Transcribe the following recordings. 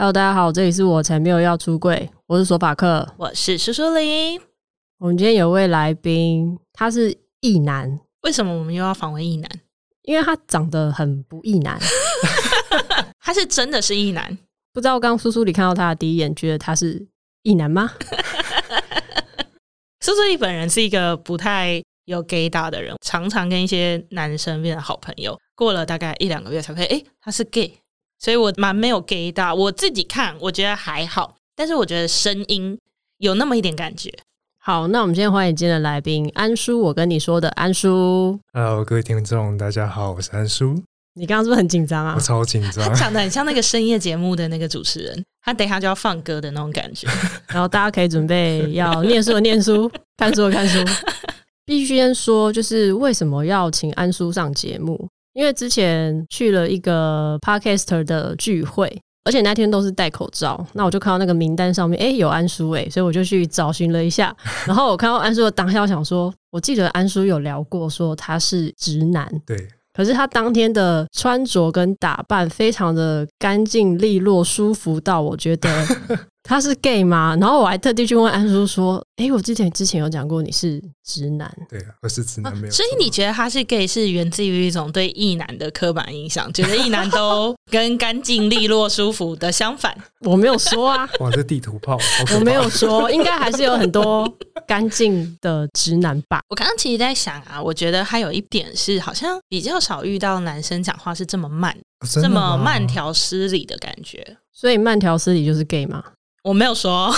Hello，大家好，这里是我才没有要出柜，我是索法克，我是苏苏林。我们今天有位来宾，他是异男。为什么我们又要访问异男？因为他长得很不异男 他是真的是异男。不知道刚刚苏苏里看到他的第一眼，觉得他是异男吗？苏苏里本人是一个不太有 gaydar 的人，常常跟一些男生变成好朋友，过了大概一两个月才会，哎，他是 gay。所以我蛮没有 gaydar，我自己看我觉得还好，但是我觉得声音有那么一点感觉。好，那我们今天欢迎今天的来宾安叔，我跟你说的安叔。Hello，各位听众，大家好，我是安叔。你刚刚是不是很紧张啊？我超紧张，他讲的很像那个深夜节目的那个主持人，他等一下就要放歌的那种感觉。然后大家可以准备要念书的念书，看书的看书。必须先说，就是为什么要请安叔上节目？因为之前去了一个 Podcaster 的聚会，而且那天都是戴口罩，那我就看到那个名单上面，哎，有安叔哎，所以我就去找寻了一下。然后我看到安叔的当下，我想说，我记得安叔有聊过，说他是直男，对。可是他当天的穿着跟打扮非常的干净利落，舒服到我觉得。他是 gay 吗？然后我还特地去问安叔说：“哎、欸，我之前之前有讲过你是直男，对啊，我是直男，没有、啊。所以你觉得他是 gay 是源自于一种对异男的刻板印象，觉得异男都跟干净利落、舒服的相反？我没有说啊，哇，这地图炮，我没有说，应该还是有很多干净的直男吧。我刚刚其实在想啊，我觉得还有一点是，好像比较少遇到男生讲话是这么慢，啊、这么慢条斯理的感觉。所以慢条斯理就是 gay 吗？我没有说，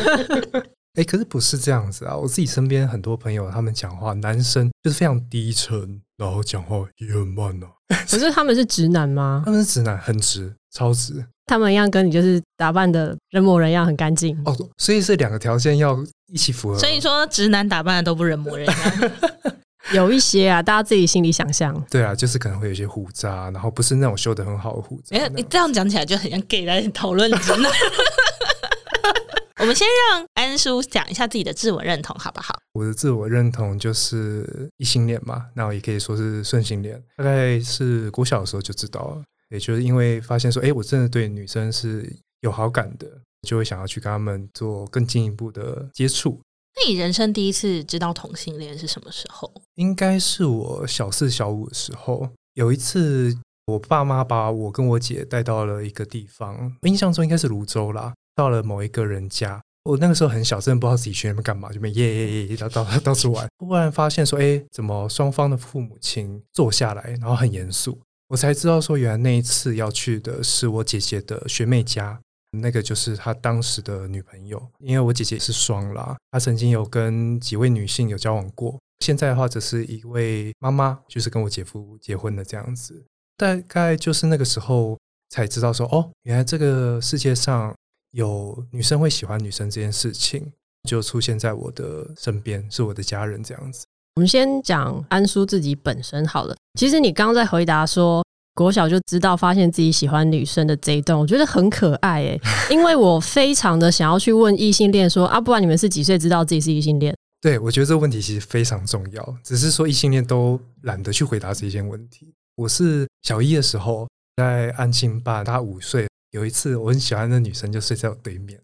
哎，可是不是这样子啊！我自己身边很多朋友，他们讲话，男生就是非常低沉，然后讲话也很慢哦、啊。可是他们是直男吗？他们是直男，很直，超直。他们一样跟你就是打扮的人模人样，很干净哦。所以是两个条件要一起符合。所以说，直男打扮的都不人模人样。有一些啊，大家自己心里想象。对啊，就是可能会有一些胡渣，然后不是那种修的很好的胡渣。哎，你这样讲起来就很像 gay 来讨论直男。我们先让安叔讲一下自己的自我认同，好不好？我的自我认同就是异性恋嘛，那我也可以说是顺性恋。大概是国小的时候就知道了，也就是因为发现说，哎，我真的对女生是有好感的，就会想要去跟他们做更进一步的接触。你人生第一次知道同性恋是什么时候？应该是我小四、小五的时候。有一次，我爸妈把我跟我姐带到了一个地方，印象中应该是芦洲啦。到了某一个人家，我那个时候很小，真的不知道自己去那边干嘛，就没耶耶耶到到到处玩。忽然发现说，哎，怎么双方的父母亲坐下来，然后很严肃，我才知道说，原来那一次要去的是我姐姐的学妹家，那个就是他当时的女朋友。因为我姐姐是双啦，她曾经有跟几位女性有交往过，现在的话只是一位妈妈，就是跟我姐夫结婚的这样子。大概就是那个时候才知道说，哦，原来这个世界上。有女生会喜欢女生这件事情，就出现在我的身边，是我的家人这样子。我们先讲安叔自己本身好了。其实你刚刚在回答说国小就知道发现自己喜欢女生的这一段，我觉得很可爱诶、欸，因为我非常的想要去问异性恋说啊，不然你们是几岁知道自己是异性恋？对，我觉得这个问题其实非常重要，只是说异性恋都懒得去回答这些问题。我是小一的时候在安庆班，他五岁。有一次，我很喜欢的女生就睡在我对面，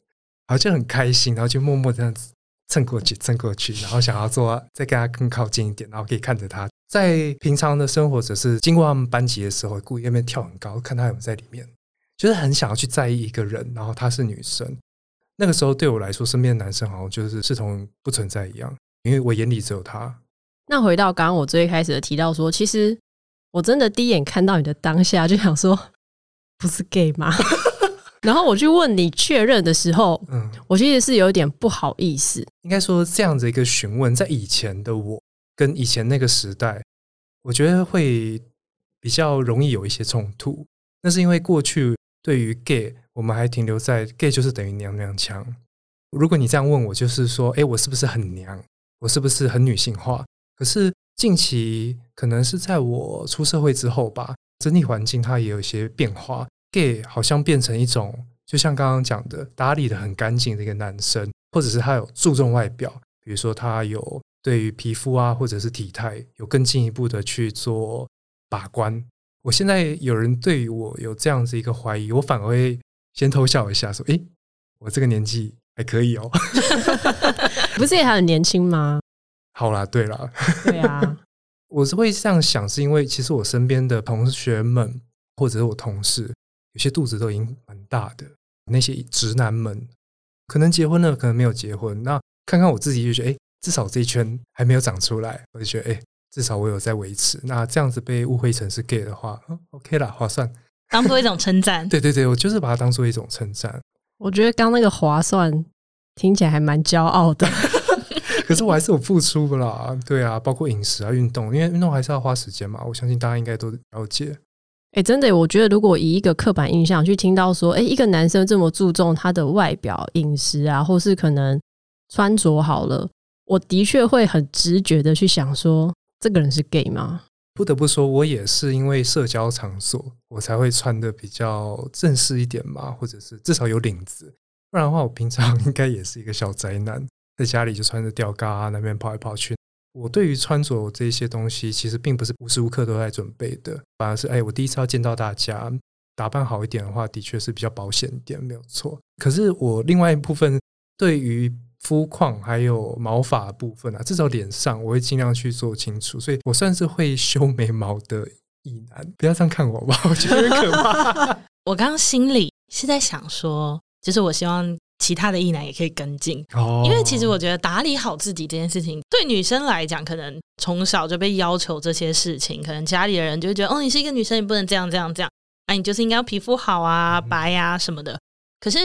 然后就很开心，然后就默默这样子蹭过去，蹭过去，然后想要做再跟她更靠近一点，然后可以看着她。在平常的生活，只是经过他们班级的时候，故意那边跳很高，看她有没有在里面，就是很想要去在意一个人，然后她是女生。那个时候对我来说，身边的男生好像就是视同不存在一样，因为我眼里只有她。那回到刚刚我最开始的提到说，其实我真的第一眼看到你的当下，就想说。不是 gay 吗？然后我去问你确认的时候，嗯，我其实是有点不好意思。应该说这样子一个询问，在以前的我跟以前那个时代，我觉得会比较容易有一些冲突。那是因为过去对于 gay，我们还停留在 gay 就是等于娘娘腔。如果你这样问我，就是说，哎，我是不是很娘？我是不是很女性化？可是近期可能是在我出社会之后吧。整体环境它也有一些变化，gay 好像变成一种，就像刚刚讲的，打理的很干净的一个男生，或者是他有注重外表，比如说他有对于皮肤啊，或者是体态有更进一步的去做把关。我现在有人对于我有这样子一个怀疑，我反而会先偷笑一下，说：“诶，我这个年纪还可以哦。”不是也还很年轻吗？好啦，对啦，对啊，我是会这样想，是因为其实我身边的同学们或者是我同事，有些肚子都已经蛮大的，那些直男们可能结婚了，可能没有结婚。那看看我自己，就觉得，诶，至少这一圈还没有长出来，我就觉得，诶，至少我有在维持。那这样子被误会成是 gay 的话，嗯，OK 啦，划算。当做一种称赞，对对对，我就是把它当做一种称赞。我觉得刚那个划算听起来还蛮骄傲的，可是我还是有付出的啦。对啊，包括饮食啊、运动，因为运动还是要花时间嘛。我相信大家应该都了解。哎、真的，我觉得如果以一个刻板印象去听到说，哎、一个男生这么注重他的外表、饮食啊，或是可能穿着好了，我的确会很直觉的去想说，这个人是 gay 吗？不得不说，我也是因为社交场所，我才会穿的比较正式一点嘛，或者是至少有领子。不然的话，我平常 应该也是一个小宅男，在家里就穿着吊嘎啊，那边跑来跑去。我对于穿着这些东西，其实并不是无时无刻都在准备的，反而是哎，我第一次要见到大家，打扮好一点的话，的确是比较保险一点，没有错。可是我另外一部分对于肤况还有毛发部分啊，至少脸上我会尽量去做清楚，所以我算是会修眉毛的异男。不要这样看我吧，我觉得很可怕。我刚刚心里是在想说，就是我希望其他的异男也可以跟进，哦，因为其实我觉得打理好自己这件事情，对女生来讲，可能从小就被要求这些事情，可能家里的人就会觉得，哦，你是一个女生，你不能这样这样这样，啊，你就是应该要皮肤好啊，嗯、白呀、啊、什么的。可是。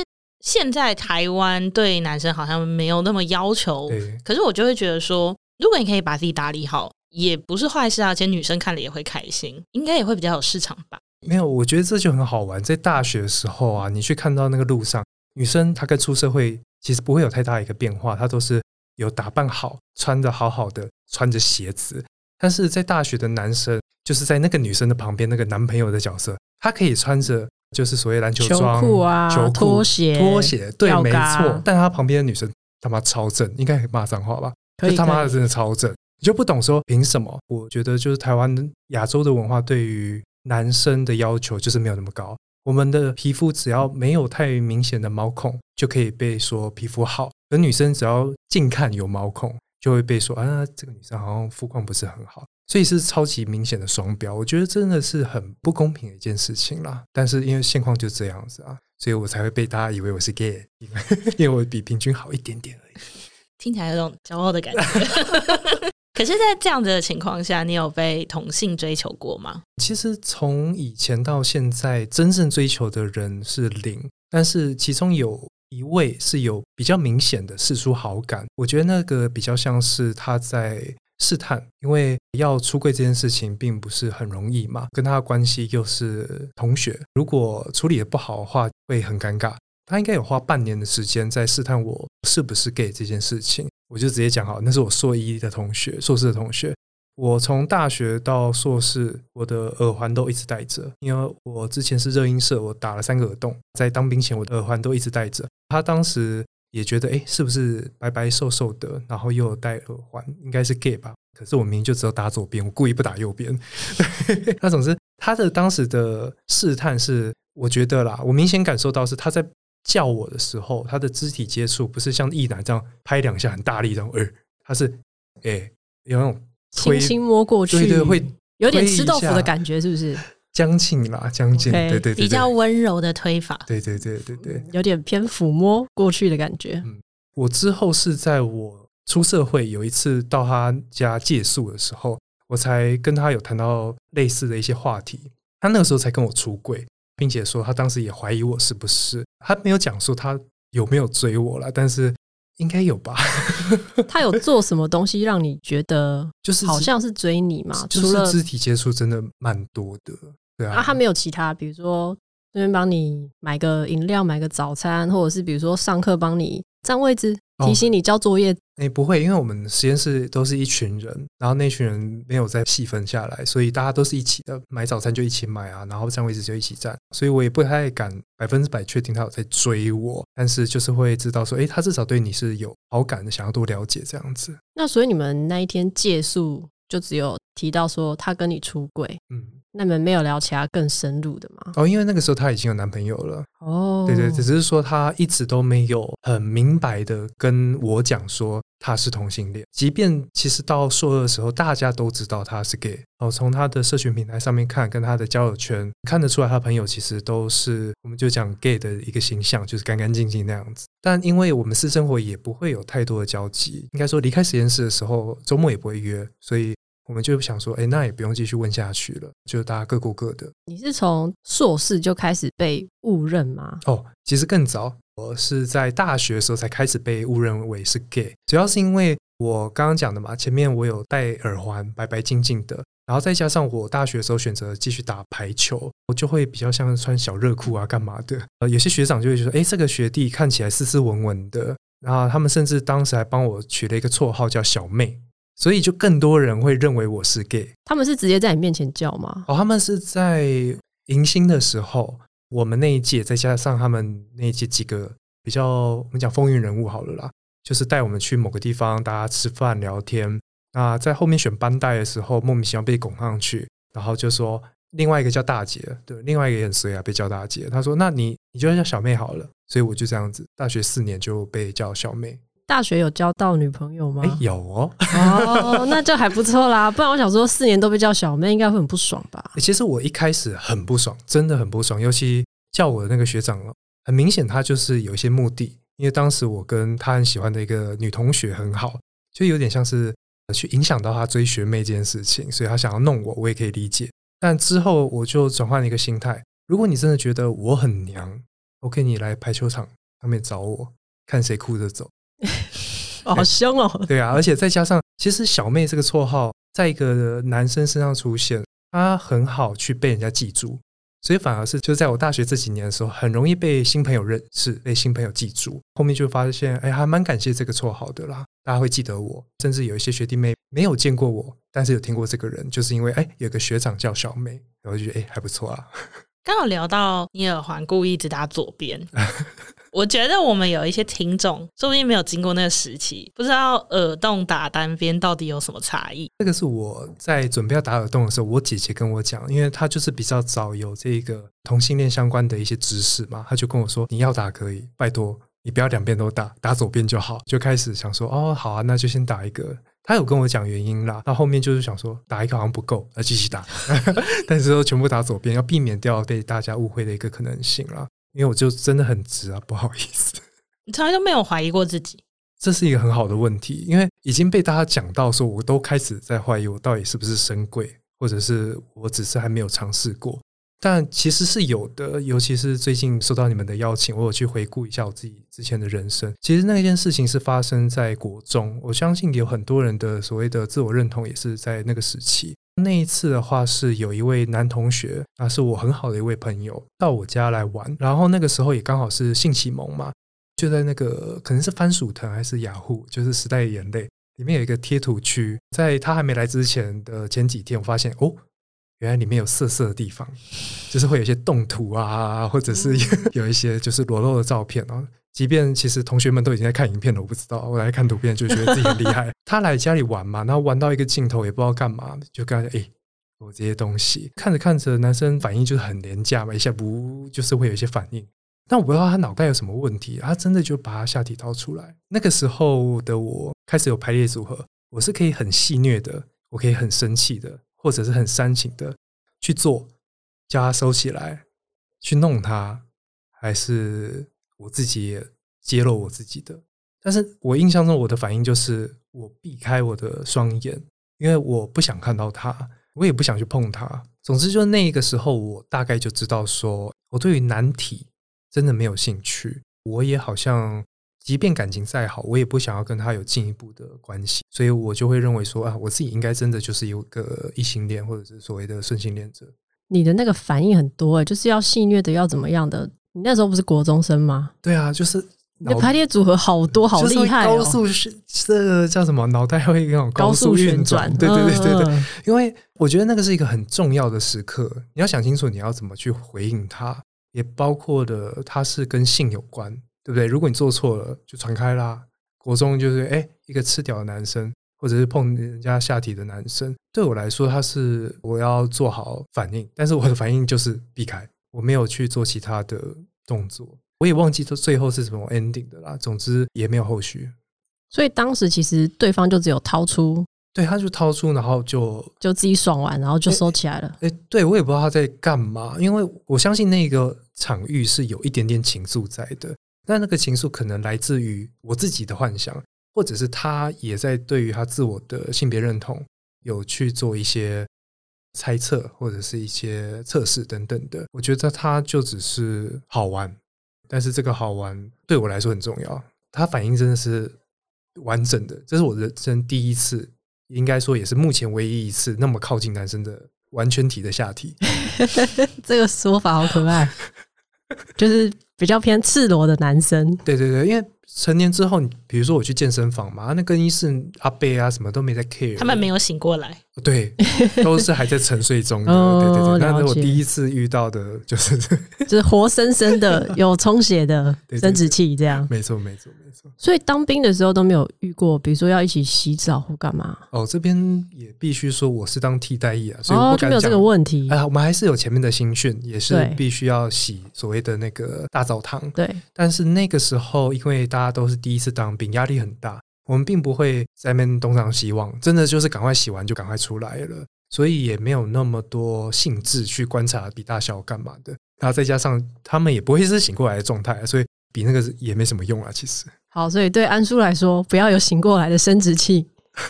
现在台湾对男生好像没有那么要求，可是我就会觉得说，如果你可以把自己打理好，也不是坏事啊。而且女生看了也会开心，应该也会比较有市场吧？没有，我觉得这就很好玩。在大学的时候啊，你去看到那个路上女生，她跟出社会其实不会有太大一个变化，她都是有打扮好，穿的好好的，穿着鞋子。但是在大学的男生，就是在那个女生的旁边那个男朋友的角色，他可以穿着。就是所谓篮球装、球裤啊、球裤拖鞋、拖鞋，对，没错。但他旁边的女生他妈超正，应该可以骂脏话吧？可以，他妈的真的超正，你就不懂说凭什么？我觉得就是台湾亚洲的文化对于男生的要求就是没有那么高。我们的皮肤只要没有太明显的毛孔，就可以被说皮肤好；而女生只要近看有毛孔，就会被说啊，这个女生好像肤况不是很好。所以是超级明显的双标，我觉得真的是很不公平的一件事情啦。但是因为现况就这样子啊，所以我才会被大家以为我是 gay，因 为因为我比平均好一点点而已。听起来有种骄傲的感觉。可是，在这样子的情况下，你有被同性追求过吗？其实从以前到现在，真正追求的人是零，但是其中有一位是有比较明显的释出好感。我觉得那个比较像是他在。试探，因为要出柜这件事情并不是很容易嘛，跟他的关系又是同学，如果处理得不好的话，会很尴尬。他应该有花半年的时间在试探我是不是 gay 这件事情，我就直接讲好，那是我硕一的同学，硕士的同学。我从大学到硕士，我的耳环都一直戴着，因为我之前是热音社，我打了三个耳洞，在当兵前，我的耳环都一直戴着。他当时。也觉得哎，是不是白白瘦瘦的，然后又有戴耳环，应该是 gay 吧？可是我明明就只有打左边，我故意不打右边。那总之，他的当时的试探是，我觉得啦，我明显感受到是他在叫我的时候，他的肢体接触不是像一男这样拍两下很大力这样，呃他是哎有那种轻轻摸过去，对对，会有点吃豆腐的感觉，是不是？将近啦，将近，对对对，比较温柔的推法，对对对对对，有点偏抚摸过去的感觉。嗯，我之后是在我出社会有一次到他家借宿的时候，我才跟他有谈到类似的一些话题。他那个时候才跟我出柜，并且说他当时也怀疑我是不是，他没有讲说他有没有追我了，但是应该有吧。他有做什么东西让你觉得就是好像是追你嘛？就是肢体接触真的蛮多的。对啊，啊，他没有其他，比如说这边帮你买个饮料、买个早餐，或者是比如说上课帮你占位置。提醒你交作业，哎、不会，因为我们实验室都是一群人，然后那群人没有再细分下来，所以大家都是一起的，买早餐就一起买啊，然后占位置就一起占，所以我也不太敢百分之百确定他有在追我，但是就是会知道说，哎、欸，他至少对你是有好感的，想要多了解这样子。那所以你们那一天借宿就只有提到说他跟你出轨，嗯，那你们没有聊其他更深入的吗？哦，因为那个时候她已经有男朋友了。哦，对对，只是说她一直都没有很明白的跟我讲说她是同性恋，即便其实到硕二的时候，大家都知道她是 gay。哦，从他的社群平台上面看，跟她的交友圈看得出来，她朋友其实都是我们就讲 gay 的一个形象，就是干干净净那样子。但因为我们私生活也不会有太多的交集，应该说离开实验室的时候，周末也不会约，所以。我们就想说，哎，那也不用继续问下去了，就大家各过各的。你是从硕士就开始被误认吗？哦，其实更早，我是在大学的时候才开始被误认为是 gay，主要是因为我刚刚讲的嘛，前面我有戴耳环，白白净净的，然后再加上我大学的时候选择继续打排球，我就会比较像穿小热裤啊，干嘛的。呃，有些学长就会说，哎，这个学弟看起来斯斯文文的，然后他们甚至当时还帮我取了一个绰号叫小妹。所以就更多人会认为我是 gay。他们是直接在你面前叫吗？哦，他们是在迎新的时候，我们那一届再加上他们那一届几个比较我们讲风云人物好了啦，就是带我们去某个地方，大家吃饭聊天。那在后面选班带的时候，莫名其妙被拱上去，然后就说另外一个叫大姐，对，另外一个也很衰啊，被叫大姐。他说：“那你你就叫小妹好了。”所以我就这样子，大学四年就被叫小妹。大学有交到女朋友吗？欸、有哦，哦，那就还不错啦。不然我想说，四年都被叫小妹，应该会很不爽吧？欸、其实我一开始很不爽，真的很不爽。尤其叫我的那个学长，很明显他就是有一些目的。因为当时我跟他很喜欢的一个女同学很好，就有点像是去影响到他追学妹这件事情，所以他想要弄我，我也可以理解。但之后我就转换了一个心态：如果你真的觉得我很娘，OK，你来排球场上面找我，看谁哭着走。好凶哦！对啊，而且再加上，其实小妹这个绰号在一个男生身上出现，他很好去被人家记住，所以反而是就在我大学这几年的时候，很容易被新朋友认识，被新朋友记住。后面就发现，哎，还蛮感谢这个绰号的啦，大家会记得我，甚至有一些学弟妹没有见过我，但是有听过这个人，就是因为哎，有个学长叫小妹，然后就觉得哎还不错啊。刚好聊到你耳环故意只打左边。我觉得我们有一些听众，说不定没有经过那个时期，不知道耳洞打单边到底有什么差异。这个是我在准备要打耳洞的时候，我姐姐跟我讲，因为她就是比较早有这个同性恋相关的一些知识嘛，她就跟我说：“你要打可以，拜托你不要两边都打，打左边就好。”就开始想说：“哦，好啊，那就先打一个。”她有跟我讲原因啦，到后面就是想说打一个好像不够，要继续打，但是说全部打左边，要避免掉被大家误会的一个可能性啦。因为我就真的很直啊，不好意思。你 从来都没有怀疑过自己，这是一个很好的问题。因为已经被大家讲到说，我都开始在怀疑我到底是不是深柜，或者是我只是还没有尝试过。但其实是有的，尤其是最近收到你们的邀请，我有去回顾一下我自己之前的人生。其实那件事情是发生在国中，我相信有很多人的所谓的自我认同也是在那个时期。那一次的话，是有一位男同学，啊，是我很好的一位朋友，到我家来玩。然后那个时候也刚好是性启蒙嘛，就在那个可能是番薯藤还是雅虎，就是时代的眼泪里面有一个贴图区。在他还没来之前的前几天，我发现哦，原来里面有色色的地方，就是会有一些动图啊，或者是 有一些就是裸露的照片啊。即便其实同学们都已经在看影片了，我不知道，我来看图片就觉得自己很厉害。他来家里玩嘛，然后玩到一个尽头也不知道干嘛，就跟他说：“哎，我这些东西看着看着，男生反应就是很廉价嘛，一下不就是会有一些反应。但我不知道他脑袋有什么问题，他真的就把他下体掏出来。那个时候的我开始有排列组合，我是可以很戏谑的，我可以很生气的，或者是很煽情的去做，叫他收起来，去弄他，还是。”我自己也揭露我自己的，但是我印象中我的反应就是我避开我的双眼，因为我不想看到他，我也不想去碰他。总之，就那个时候，我大概就知道说，我对于难题真的没有兴趣。我也好像，即便感情再好，我也不想要跟他有进一步的关系，所以我就会认为说啊，我自己应该真的就是有个异性恋，或者是所谓的顺性恋者。你的那个反应很多欸，就是要戏谑的，要怎么样的？你那时候不是国中生吗？对啊，就是你的排列组合好多，好厉害哦！高速是这个叫什么？脑袋会那种高速运转。对对对对对，因为我觉得那个是一个很重要的时刻，你要想清楚你要怎么去回应他，也包括的他是跟性有关，对不对？如果你做错了，就传开啦。国中就是哎，一个吃屌的男生。或者是碰人家下体的男生，对我来说，他是我要做好反应，但是我的反应就是避开，我没有去做其他的动作，我也忘记这最后是什么 ending 的啦。总之也没有后续，所以当时其实对方就只有掏出。对，他就掏出，然后就就自己爽完，然后就收起来了。哎，对，我也不知道他在干嘛，因为我相信那个场域是有一点点情愫在的，但那个情愫可能来自于我自己的幻想，或者是他也在对于他自我的性别认同有去做一些猜测，或者是一些测试等等的。我觉得他就只是好玩，但是这个好玩对我来说很重要。他反应真的是完整的，这是我人生第一次。应该说也是目前唯一一次那么靠近男生的完全体的下体，这个说法好可爱，就是比较偏赤裸的男生。对对对，因为。成年之后，你比如说我去健身房嘛，那更衣室阿贝啊什么都没在 care，他们没有醒过来，对，都是还在沉睡中的。哦、对对对，那是我第一次遇到的，就是就是活生生的 有充血的生殖器这样。没错没错没错。所以当兵的时候都没有遇过，比如说要一起洗澡或干嘛？哦，这边也必须说我是当替代役啊，所以我不敢讲、哦、没有这个问题。哎、呃，我们还是有前面的新训，也是必须要洗所谓的那个大澡堂。对，但是那个时候因为大家都是第一次当兵，压力很大。我们并不会在那边东张西望，真的就是赶快洗完就赶快出来了，所以也没有那么多兴致去观察比大小干嘛的。然后再加上他们也不会是醒过来的状态，所以比那个也没什么用啊。其实，好，所以对安叔来说，不要有醒过来的生殖器，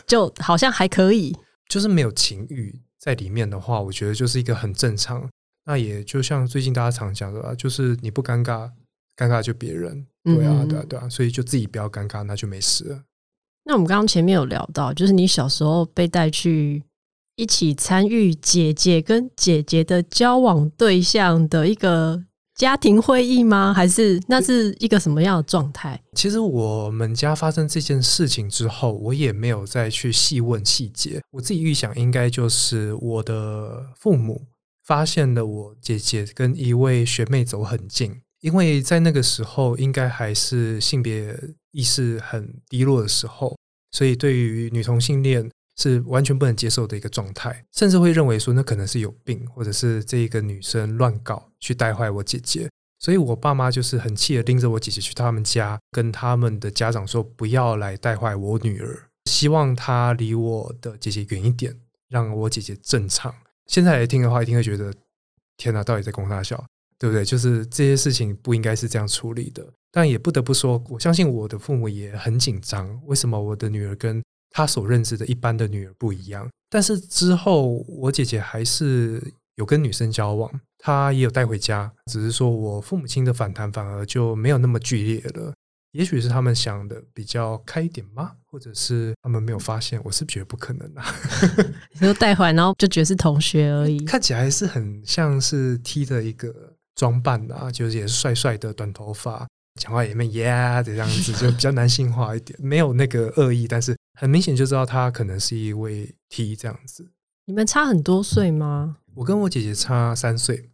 就好像还可以，就是没有情欲在里面的话，我觉得就是一个很正常。那也就像最近大家常讲的吧，就是你不尴尬。尴尬就别人，对啊，对啊，对啊，所以就自己不要尴尬，那就没事了。那我们刚刚前面有聊到，就是你小时候被带去一起参与姐姐跟姐姐的交往对象的一个家庭会议吗？还是那是一个什么样的状态？其实我们家发生这件事情之后，我也没有再去细问细节。我自己预想，应该就是我的父母发现了我姐姐跟一位学妹走很近。因为在那个时候，应该还是性别意识很低落的时候，所以对于女同性恋是完全不能接受的一个状态，甚至会认为说那可能是有病，或者是这一个女生乱搞去带坏我姐姐。所以我爸妈就是很气的拎着我姐姐去他们家，跟他们的家长说不要来带坏我女儿，希望她离我的姐姐远一点，让我姐姐正常。现在来听的话，一定会觉得天哪，到底在供三小？对不对？就是这些事情不应该是这样处理的，但也不得不说，我相信我的父母也很紧张。为什么我的女儿跟她所认知的一般的女儿不一样？但是之后我姐姐还是有跟女生交往，她也有带回家，只是说我父母亲的反弹反而就没有那么剧烈了。也许是他们想的比较开一点吗？或者是他们没有发现？我是觉得不可能啊。你说带回来，然后就觉得是同学而已，看起来还是很像是 T 的一个。装扮啊，就是也是帅帅的短头发，讲话也蛮耶的这样子，就比较男性化一点，没有那个恶意，但是很明显就知道他可能是一位 T 这样子。你们差很多岁吗？我跟我姐姐差三岁。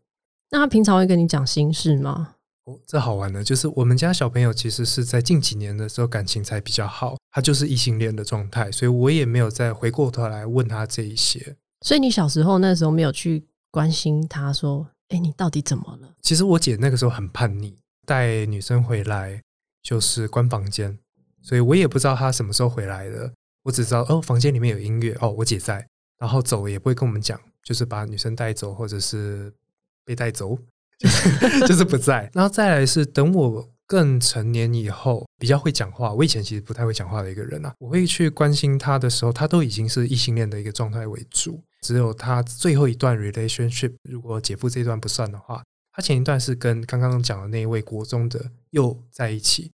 那他平常会跟你讲心事吗？哦，这好玩的，就是我们家小朋友其实是在近几年的时候感情才比较好，他就是异性恋的状态，所以我也没有再回过头来问他这一些。所以你小时候那时候没有去关心他说。哎，你到底怎么了？其实我姐那个时候很叛逆，带女生回来就是关房间，所以我也不知道她什么时候回来的。我只知道哦，房间里面有音乐，哦，我姐在，然后走也不会跟我们讲，就是把女生带走或者是被带走，就 是就是不在。然后再来是等我更成年以后，比较会讲话。我以前其实不太会讲话的一个人啊，我会去关心他的时候，他都已经是异性恋的一个状态为主。只有他最后一段 relationship，如果姐夫这一段不算的话，他前一段是跟刚刚讲的那一位国中的又在一起，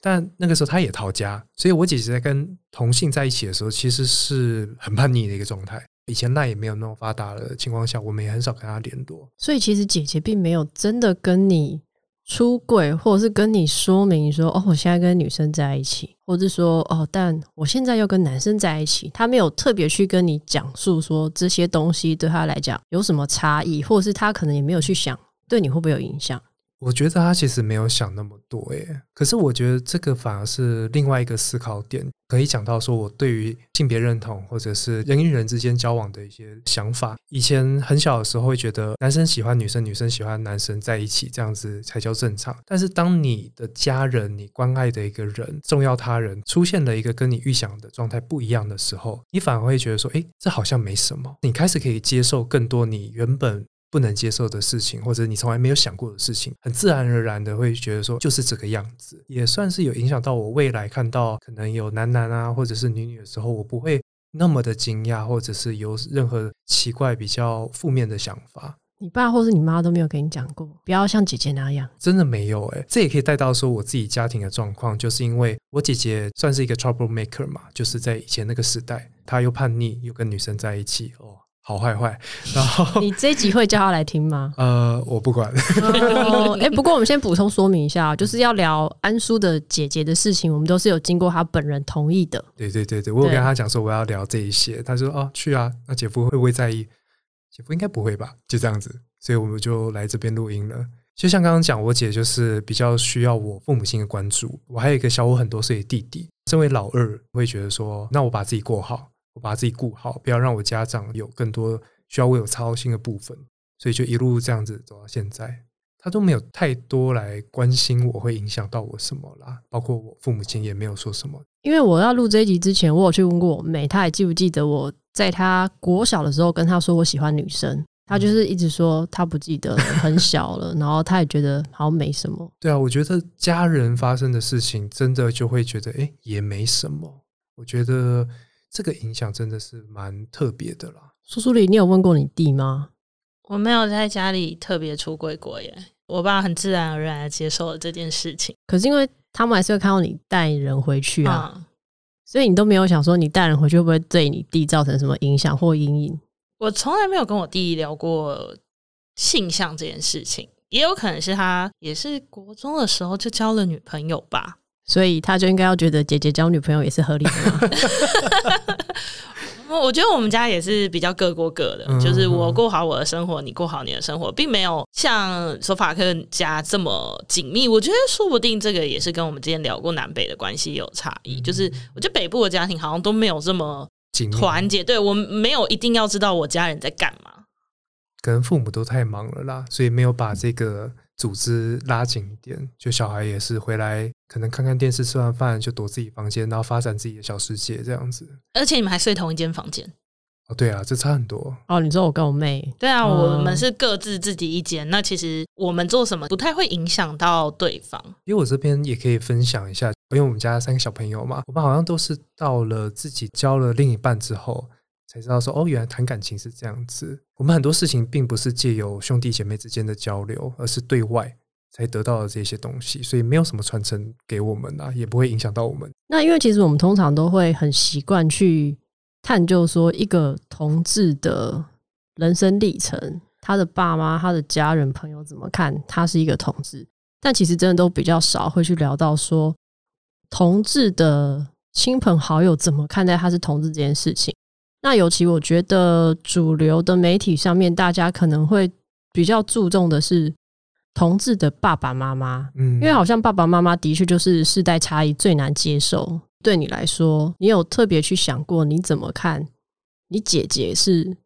但那个时候他也逃家，所以我姐姐在跟同性在一起的时候，其实是很叛逆的一个状态。以前那也没有那么发达的情况下，我们也很少跟他联络。所以其实姐姐并没有真的跟你。出轨，或者是跟你说明说，哦，我现在跟女生在一起，或者是说，哦，但我现在又跟男生在一起。他没有特别去跟你讲述说这些东西对他来讲有什么差异，或者是他可能也没有去想对你会不会有影响。我觉得他其实没有想那么多，耶，可是我觉得这个反而是另外一个思考点，可以讲到说我对于性别认同或者是人与人之间交往的一些想法。以前很小的时候会觉得男生喜欢女生，女生喜欢男生在一起，这样子才叫正常。但是当你的家人、你关爱的一个人、重要他人出现了一个跟你预想的状态不一样的时候，你反而会觉得说，诶，这好像没什么。你开始可以接受更多你原本。不能接受的事情，或者你从来没有想过的事情，很自然而然的会觉得说就是这个样子，也算是有影响到我未来看到可能有男男啊，或者是女女的时候，我不会那么的惊讶，或者是有任何奇怪比较负面的想法。你爸或是你妈都没有跟你讲过，不要像姐姐那样，真的没有哎、欸。这也可以带到说我自己家庭的状况，就是因为我姐姐算是一个 trouble maker 嘛，就是在以前那个时代，她又叛逆，又跟女生在一起哦。好坏坏，然后 你这一集会叫他来听吗？呃，我不管。哦，哎，不过我们先补充说明一下，就是要聊安叔的姐姐的事情，我们都是有经过他本人同意的。对对对对，我有跟他讲说我要聊这一些，他说哦去啊，那姐夫会不会在意？姐夫应该不会吧？就这样子，所以我们就来这边录音了。就像刚刚讲，我姐就是比较需要我父母亲的关注，我还有一个小我很多岁的弟弟，身为老二，会觉得说，那我把自己过好。我把自己顾好，不要让我家长有更多需要为我操心的部分，所以就一路这样子走到现在。他都没有太多来关心我会影响到我什么啦，包括我父母亲也没有说什么。因为我要录这一集之前，我有去问过我妹，她还记不记得我在她国小的时候跟她说我喜欢女生？她就是一直说她不记得了，很小了，然后她也觉得好像没什么。对啊，我觉得家人发生的事情，真的就会觉得哎，也没什么。我觉得。这个影响真的是蛮特别的啦。苏苏里，你有问过你弟吗？我没有在家里特别出柜过耶。我爸很自然而然的接受了这件事情。可是因为他们还是会看到你带人回去啊，嗯、所以你都没有想说你带人回去会不会对你弟造成什么影响或阴影？我从来没有跟我弟聊过性向这件事情，也有可能是他也是国中的时候就交了女朋友吧。所以他就应该要觉得姐姐交女朋友也是合理的吗？我觉得我们家也是比较各过各的，就是我过好我的生活，你过好你的生活，并没有像索法克家这么紧密。我觉得说不定这个也是跟我们之前聊过南北的关系有差异。就是我觉得北部的家庭好像都没有这么团结，对，我没有一定要知道我家人在干嘛，可能父母都太忙了啦，所以没有把这个。组织拉紧一点，就小孩也是回来，可能看看电视，吃完饭就躲自己房间，然后发展自己的小世界这样子。而且你们还睡同一间房间？哦，对啊，这差很多。哦，你说我跟我妹？对啊，我们是各自自己一间。嗯、那其实我们做什么不太会影响到对方。因为我这边也可以分享一下，因为我们家三个小朋友嘛，我们好像都是到了自己交了另一半之后。才知道说哦，原来谈感情是这样子。我们很多事情并不是借由兄弟姐妹之间的交流，而是对外才得到的这些东西，所以没有什么传承给我们啊，也不会影响到我们。那因为其实我们通常都会很习惯去探究说一个同志的人生历程，他的爸妈、他的家人、朋友怎么看他是一个同志，但其实真的都比较少会去聊到说同志的亲朋好友怎么看待他是同志这件事情。那尤其我觉得主流的媒体上面，大家可能会比较注重的是同志的爸爸妈妈，嗯，因为好像爸爸妈妈的确就是世代差异最难接受。对你来说，你有特别去想过你怎么看你姐姐是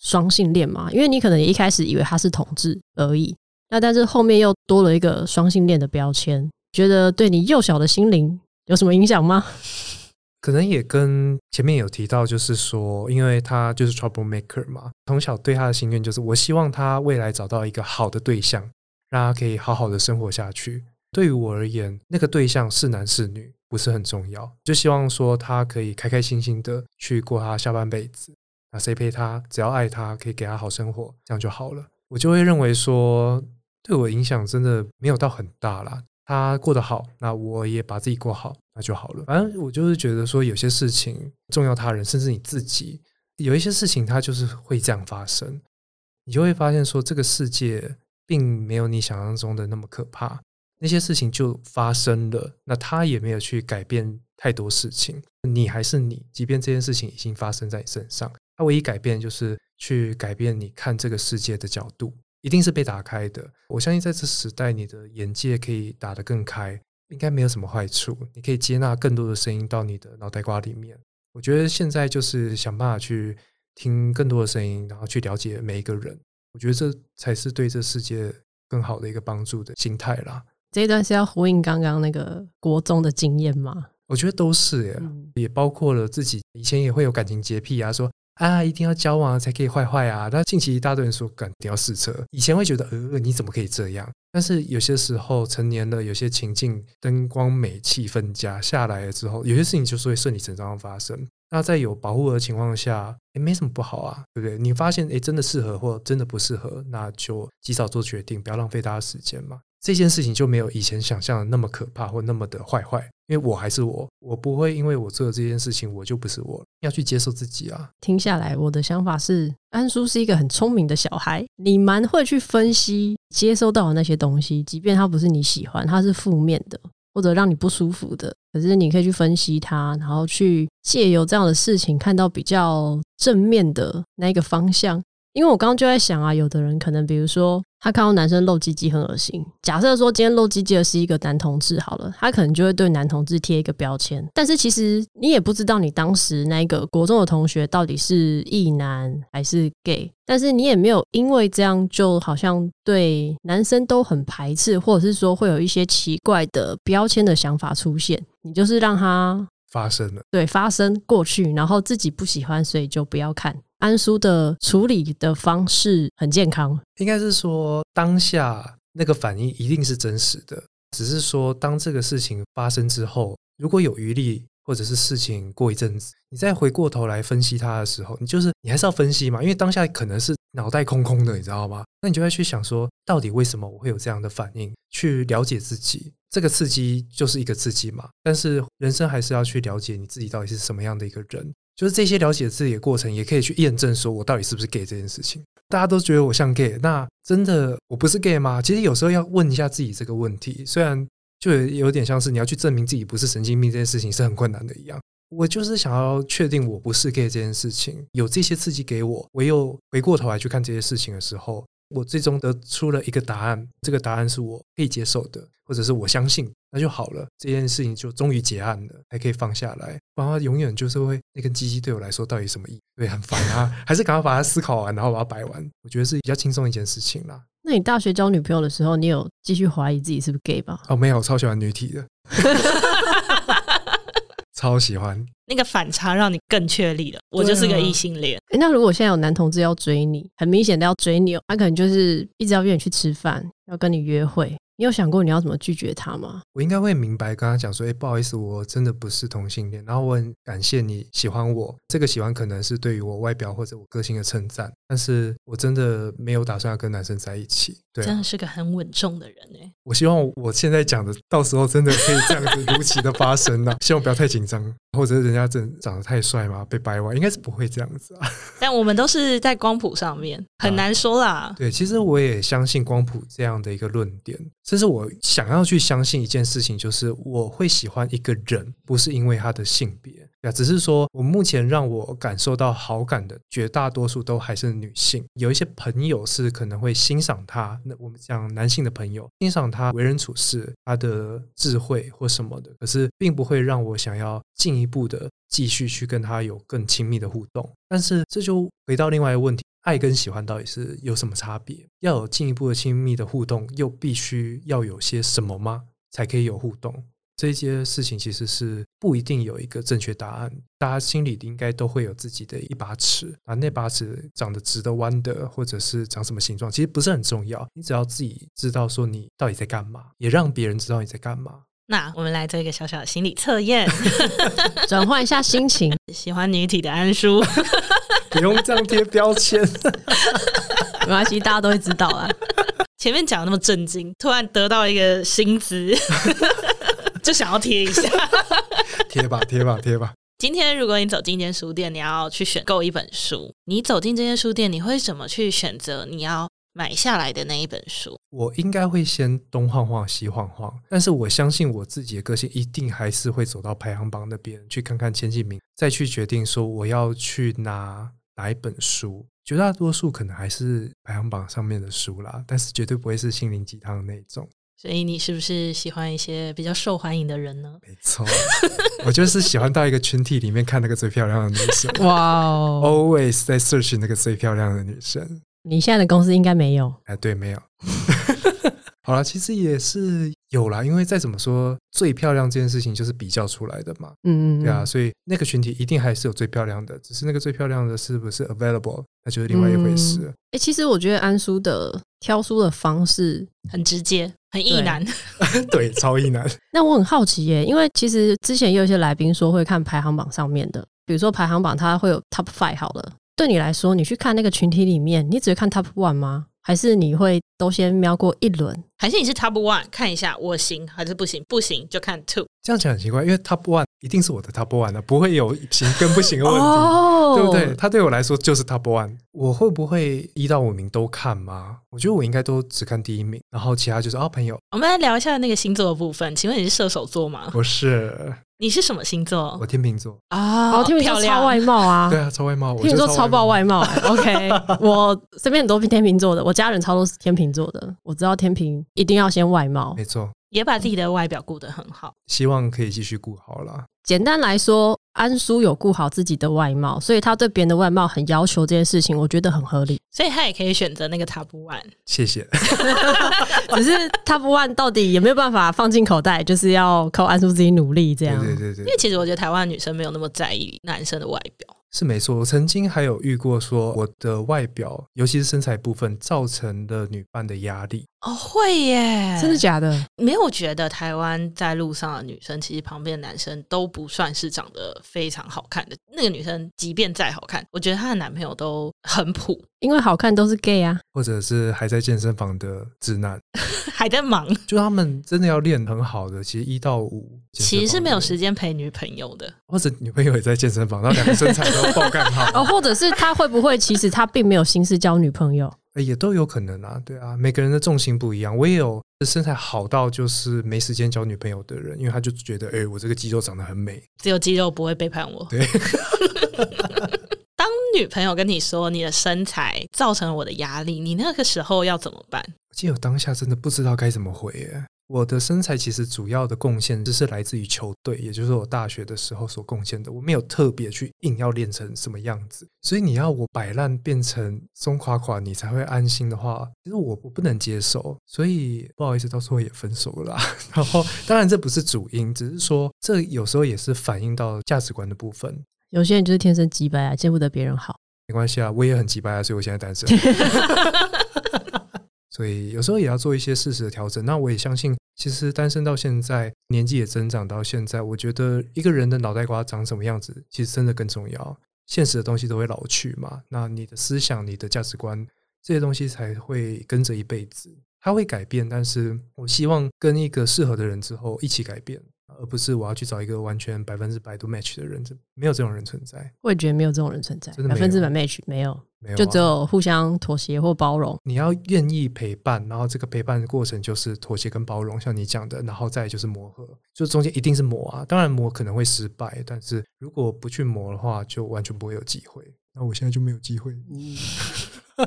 双性恋吗？因为你可能一开始以为她是同志而已，那但是后面又多了一个双性恋的标签，觉得对你幼小的心灵有什么影响吗？可能也跟前面有提到，就是说，因为他就是 trouble maker 嘛，从小对他的心愿就是，我希望他未来找到一个好的对象，让他可以好好的生活下去。对于我而言，那个对象是男是女不是很重要，就希望说他可以开开心心的去过他下半辈子。那谁陪他，只要爱他，可以给他好生活，这样就好了。我就会认为说，对我影响真的没有到很大啦。他过得好，那我也把自己过好，那就好了。反正我就是觉得说，有些事情重要他人，甚至你自己，有一些事情它就是会这样发生，你就会发现说，这个世界并没有你想象中的那么可怕。那些事情就发生了，那他也没有去改变太多事情，你还是你，即便这件事情已经发生在你身上，他唯一改变就是去改变你看这个世界的角度。一定是被打开的。我相信在这时代，你的眼界可以打得更开，应该没有什么坏处。你可以接纳更多的声音到你的脑袋瓜里面。我觉得现在就是想办法去听更多的声音，然后去了解每一个人。我觉得这才是对这世界更好的一个帮助的心态啦。这一段是要呼应刚刚那个国中的经验吗？我觉得都是耶，嗯、也包括了自己以前也会有感情洁癖啊，说啊一定要交往才可以坏坏啊。但近期一大堆人说，肯定要试车。以前会觉得呃你怎么可以这样？但是有些时候成年了，有些情境灯光美、气氛佳下来了之后，有些事情就是会顺理成章的发生。那在有保护的情况下，也没什么不好啊，对不对？你发现诶真的适合或真的不适合，那就及早做决定，不要浪费大家时间嘛。这件事情就没有以前想象的那么可怕或那么的坏坏，因为我还是我，我不会因为我做了这件事情，我就不是我，要去接受自己啊。听下来，我的想法是，安叔是一个很聪明的小孩，你蛮会去分析接收到的那些东西，即便它不是你喜欢，它是负面的或者让你不舒服的，可是你可以去分析它，然后去借由这样的事情看到比较正面的那一个方向。因为我刚刚就在想啊，有的人可能比如说他看到男生露鸡鸡很恶心，假设说今天露鸡鸡的是一个男同志好了，他可能就会对男同志贴一个标签。但是其实你也不知道你当时那个国中的同学到底是异男还是 gay，但是你也没有因为这样就好像对男生都很排斥，或者是说会有一些奇怪的标签的想法出现，你就是让他发生了，对，发生过去，然后自己不喜欢，所以就不要看。安叔的处理的方式很健康，应该是说当下那个反应一定是真实的，只是说当这个事情发生之后，如果有余力，或者是事情过一阵子，你再回过头来分析它的时候，你就是你还是要分析嘛，因为当下可能是脑袋空空的，你知道吗？那你就会去想说，到底为什么我会有这样的反应？去了解自己，这个刺激就是一个刺激嘛，但是人生还是要去了解你自己到底是什么样的一个人。就是这些了解自己的过程，也可以去验证说我到底是不是 gay 这件事情。大家都觉得我像 gay，那真的我不是 gay 吗？其实有时候要问一下自己这个问题，虽然就有点像是你要去证明自己不是神经病这件事情是很困难的一样。我就是想要确定我不是 gay 这件事情，有这些刺激给我，我又回过头来去看这些事情的时候。我最终得出了一个答案，这个答案是我可以接受的，或者是我相信，那就好了。这件事情就终于结案了，还可以放下来。不然永远就是会那根鸡鸡对我来说到底什么意义？对，很烦啊，还是赶快把它思考完，然后把它摆完。我觉得是比较轻松一件事情啦。那你大学交女朋友的时候，你有继续怀疑自己是不是 gay 吧？哦，没有，我超喜欢女体的。超喜欢那个反差，让你更确立了。我就是个异性恋。欸，那如果现在有男同志要追你，很明显的要追你，他可能就是一直要约你去吃饭，要跟你约会。你有想过你要怎么拒绝他吗？我应该会明白跟他讲说：“哎，不好意思，我真的不是同性恋。然后我很感谢你喜欢我，这个喜欢可能是对于我外表或者我个性的称赞，但是我真的没有打算要跟男生在一起。”对，真的是个很稳重的人哎。我希望我现在讲的，到时候真的可以这样子如期的发生啊！希望不要太紧张，或者是人家真长得太帅嘛，被掰弯，应该是不会这样子啊。但我们都是在光谱上面，很难说啦。啊，对，其实我也相信光谱这样的一个论点。甚至我想要去相信一件事情，就是我会喜欢一个人，不是因为他的性别，啊，只是说我目前让我感受到好感的绝大多数都还是女性。有一些朋友是可能会欣赏他，那我们讲男性的朋友欣赏他为人处事、他的智慧或什么的，可是并不会让我想要进一步的继续去跟他有更亲密的互动。但是这就回到另外一个问题。爱跟喜欢到底是有什么差别？要有进一步的亲密的互动，又必须要有些什么吗？才可以有互动？这些事情其实是不一定有一个正确答案。大家心里应该都会有自己的一把尺啊，那把尺长得直的、弯的，或者是长什么形状，其实不是很重要。你只要自己知道说你到底在干嘛，也让别人知道你在干嘛。那我们来做一个小小的心理测验，转换一下心情。喜欢女体的安叔。不用这样贴标签，没关系，大家都会知道啊。前面讲的那么震惊，突然得到一个新词，就想要贴一下，贴吧，贴吧，贴吧。今天如果你走进一间书店，你要去选购一本书，你走进这间书店，你会怎么去选择？你要买下来的那一本书，我应该会先东晃晃西晃晃，但是我相信我自己的个性一定还是会走到排行榜那边去看看前几名，再去决定说我要去拿哪一本书。绝大多数可能还是排行榜上面的书啦，但是绝对不会是心灵鸡汤的那种。所以你是不是喜欢一些比较受欢迎的人呢？没错，我就是喜欢到一个群体里面看那个最漂亮的女生。哇哦，always 在 search 那个最漂亮的女生。你现在的公司应该没有？哎，对，没有。好了，其实也是有啦，因为再怎么说，最漂亮这件事情就是比较出来的嘛。嗯嗯，对啊，所以那个群体一定还是有最漂亮的，只是那个最漂亮的是不是 available，那就是另外一回事。哎、嗯欸，其实我觉得安叔的挑书的方式很直接，很意难，对，超意难。那我很好奇耶，因为其实之前也有一些来宾说会看排行榜上面的，比如说排行榜它会有 top five 好了，对你来说，你去看那个群体里面，你只会看 top one 吗？还是你会都先瞄过一轮？还是你是 top one 看一下我行还是不行？不行就看 two。这样讲很奇怪，因为 top one 一定是我的 top one 的，不会有行跟不行的问题，哦、对不对？他对我来说就是 top one。我会不会一到五名都看吗？我觉得我应该都只看第一名，然后其他就是哦朋友。我们来聊一下那个星座的部分。请问你是射手座吗？不是。你是什么星座？我天秤座啊，天秤座超外貌啊，对啊，超外貌。天秤座超爆外貌，OK。我身边很多天秤座的，我家人超多是天秤座的，我知道天秤一定要先外貌，没错。也把自己的外表顾得很好，希望可以继续顾好了。简单来说，安叔有顾好自己的外貌，所以他对别人的外貌很要求这件事情，我觉得很合理。所以他也可以选择那个 top one。谢谢。只是 top one 到底有没有办法放进口袋，就是要靠安叔自己努力这样。对对对对。因为其实我觉得台湾女生没有那么在意男生的外表。是没错，我曾经还有遇过说我的外表，尤其是身材部分，造成的女伴的压力。哦，会耶，真的假的？没有觉得台湾在路上的女生，其实旁边的男生都不算是长得非常好看的。那个女生即便再好看，我觉得她的男朋友都很普，因为好看都是 gay 啊，或者是还在健身房的直男。还在忙，就他们真的要练很好的，其实一到五其实是没有时间陪女朋友的，或者女朋友也在健身房，然后两个身材都爆干好，哦，或者是他会不会其实他并没有心思交女朋友，也都有可能啊，对啊，每个人的重心不一样。我也有身材好到就是没时间交女朋友的人，因为他就觉得，哎、欸，我这个肌肉长得很美，只有肌肉不会背叛我。对。女朋友跟你说你的身材造成了我的压力，你那个时候要怎么办？我记得我当下真的不知道该怎么回耶。我的身材其实主要的贡献就是来自于球队，也就是我大学的时候所贡献的。我没有特别去硬要练成什么样子，所以你要我摆烂变成松垮垮，你才会安心的话，其实我我不能接受。所以不好意思，到时候也分手了啦。然后当然这不是主因，只是说这有时候也是反映到价值观的部分。有些人就是天生急掰啊，见不得别人好。没关系啊，我也很急掰啊，所以我现在单身。所以有时候也要做一些适时的调整。那我也相信，其实单身到现在，年纪也增长到现在，我觉得一个人的脑袋瓜长什么样子，其实真的更重要。现实的东西都会老去嘛，那你的思想、你的价值观这些东西才会跟着一辈子。它会改变，但是我希望跟一个适合的人之后一起改变。而不是我要去找一个完全百分之百都 match 的人，没有这种人存在。我也觉得没有这种人存在，百分之百 match 没有，没有、啊，就只有互相妥协或包容。你要愿意陪伴，然后这个陪伴的过程就是妥协跟包容，像你讲的，然后再就是磨合，就中间一定是磨啊。当然磨可能会失败，但是如果不去磨的话，就完全不会有机会。那我现在就没有机会。嗯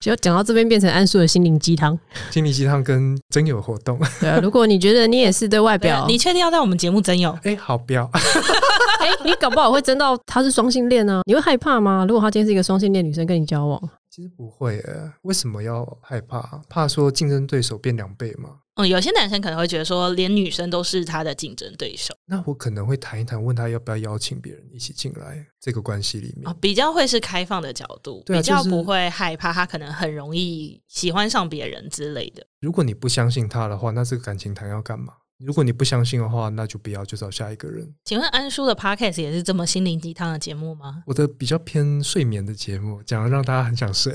就讲到这边变成安叔的心灵鸡汤，心灵鸡汤跟真有活动。对啊，如果你觉得你也是对外表，你确定要在我们节目真有？哎、欸，好不要。哎、欸，你搞不好会真到他是双性恋呢？你会害怕吗？如果他今天是一个双性恋女生跟你交往，其实不会诶。为什么要害怕？怕说竞争对手变两倍吗？嗯，有些男生可能会觉得说，连女生都是他的竞争对手。那我可能会谈一谈，问他要不要邀请别人一起进来这个关系里面。哦，比较会是开放的角度，比较不会害怕他可能很容易喜欢上别人之类的。如果你不相信他的话，那这个感情谈要干嘛？如果你不相信的话，那就不要，就找下一个人。请问安叔的 Podcast 也是这么心灵鸡汤的节目吗？我的比较偏睡眠的节目，讲的让大家很想睡。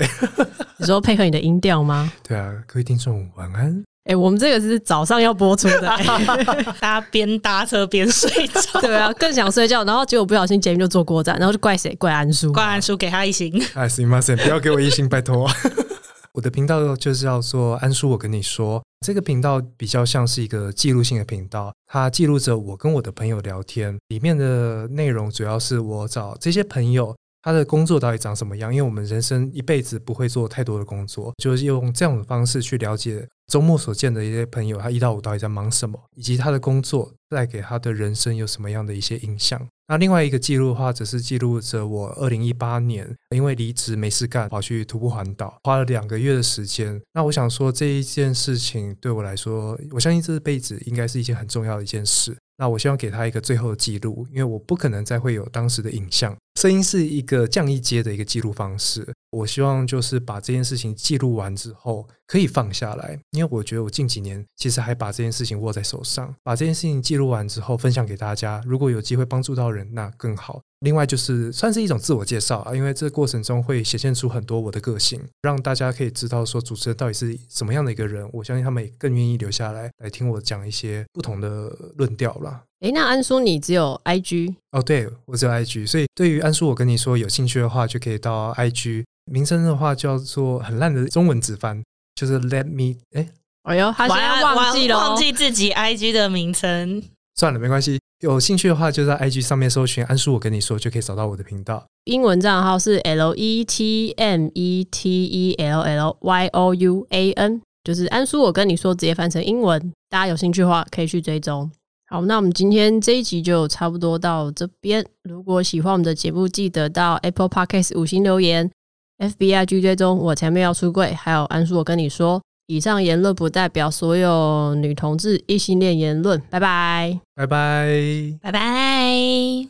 你说配合你的音调吗？对啊，各位听众晚安。哎、欸，我们这个是早上要播出的，欸 大家边搭车边睡觉，对啊，更想睡觉，然后结果不小心节目就坐过站，然后就怪谁？怪安叔，怪安叔，给他一星。哎，行吗？行，不要给我一星，拜托。我的频道就是要做安叔，我跟你说，这个频道比较像是一个记录性的频道，它记录着我跟我的朋友聊天，里面的内容主要是我找这些朋友。他的工作到底长什么样？因为我们人生一辈子不会做太多的工作，就是用这样的方式去了解周末所见的一些朋友，他一到五到底在忙什么，以及他的工作带给他的人生有什么样的一些影响。那另外一个记录的话，则是记录着我二零一八年因为离职没事干，跑去徒步环岛，花了两个月的时间。那我想说，这一件事情对我来说，我相信这辈子应该是一件很重要的一件事。那我希望给他一个最后的记录，因为我不可能再会有当时的影像，声音是一个降一阶的一个记录方式。我希望就是把这件事情记录完之后，可以放下来，因为我觉得我近几年其实还把这件事情握在手上，把这件事情记录完之后分享给大家，如果有机会帮助到人，那更好。另外就是算是一种自我介绍啊，因为这个过程中会显现出很多我的个性，让大家可以知道说主持人到底是什么样的一个人。我相信他们也更愿意留下来来听我讲一些不同的论调啦。诶，那安叔你只有 IG 哦？对，我只有 IG，所以对于安叔，我跟你说有兴趣的话，就可以到 IG，名称的话叫做很烂的中文直翻，就是 Let me 诶，哎呦，他现在忘记了，忘记自己 IG 的名称，算了，没关系。有兴趣的话，就在 IG 上面搜寻“安叔”，我跟你说就可以找到我的频道。英文账号是 L E T M E T E L L Y O U A N，就是安叔。我跟你说，直接翻成英文，大家有兴趣的话可以去追踪。好，那我们今天这一集就差不多到这边。如果喜欢我们的节目，记得到 Apple Podcast 五星留言，FBIG 追踪。我前面要出柜，还有安叔，我跟你说。以上言论不代表所有女同志异性恋言论。拜拜，拜拜，拜拜，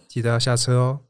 记得要下车哦。